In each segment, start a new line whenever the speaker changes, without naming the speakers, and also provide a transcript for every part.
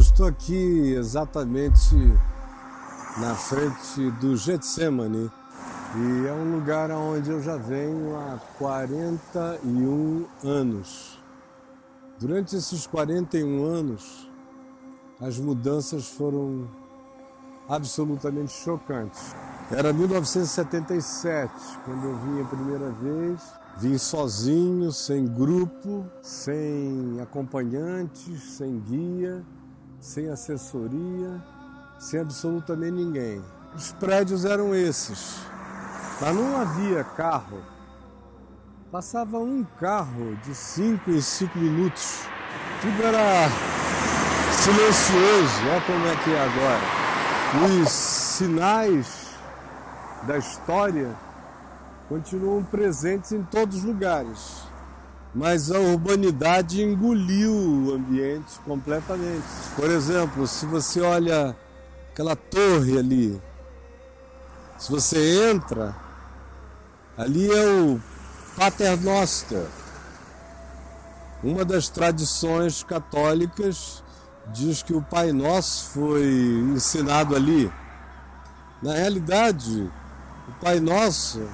estou aqui exatamente na frente do Getsemane e é um lugar onde eu já venho há 41 anos. Durante esses 41 anos, as mudanças foram absolutamente chocantes. Era 1977, quando eu vim a primeira vez. Vim sozinho, sem grupo, sem acompanhantes, sem guia, sem assessoria, sem absolutamente ninguém. Os prédios eram esses, mas não havia carro. Passava um carro de cinco em cinco minutos. Tudo era silencioso, olha como é que é agora. Os sinais da história continuam presentes em todos os lugares, mas a urbanidade engoliu o ambiente completamente. Por exemplo, se você olha aquela torre ali, se você entra, ali é o Pater Noster. Uma das tradições católicas diz que o Pai Nosso foi ensinado ali. Na realidade, o Pai Nosso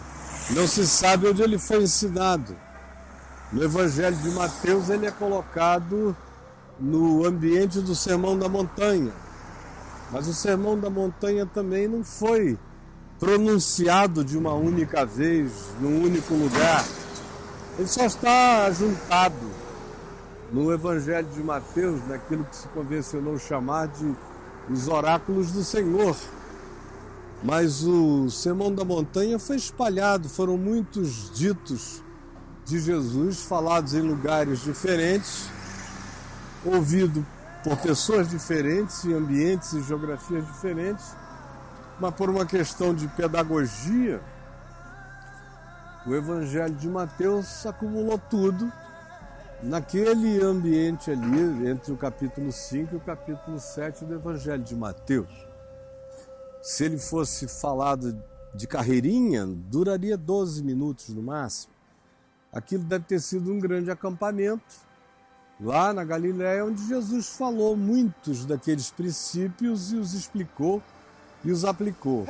não se sabe onde ele foi ensinado. No Evangelho de Mateus ele é colocado no ambiente do Sermão da Montanha. Mas o Sermão da Montanha também não foi pronunciado de uma única vez, num único lugar. Ele só está juntado no Evangelho de Mateus, naquilo que se convencionou chamar de os oráculos do Senhor. Mas o Sermão da Montanha foi espalhado, foram muitos ditos de Jesus falados em lugares diferentes, ouvido por pessoas diferentes, em ambientes e geografias diferentes mas por uma questão de pedagogia, o Evangelho de Mateus acumulou tudo naquele ambiente ali, entre o capítulo 5 e o capítulo 7 do Evangelho de Mateus. Se ele fosse falado de carreirinha, duraria 12 minutos no máximo. Aquilo deve ter sido um grande acampamento lá na Galiléia, onde Jesus falou muitos daqueles princípios e os explicou e os aplicou.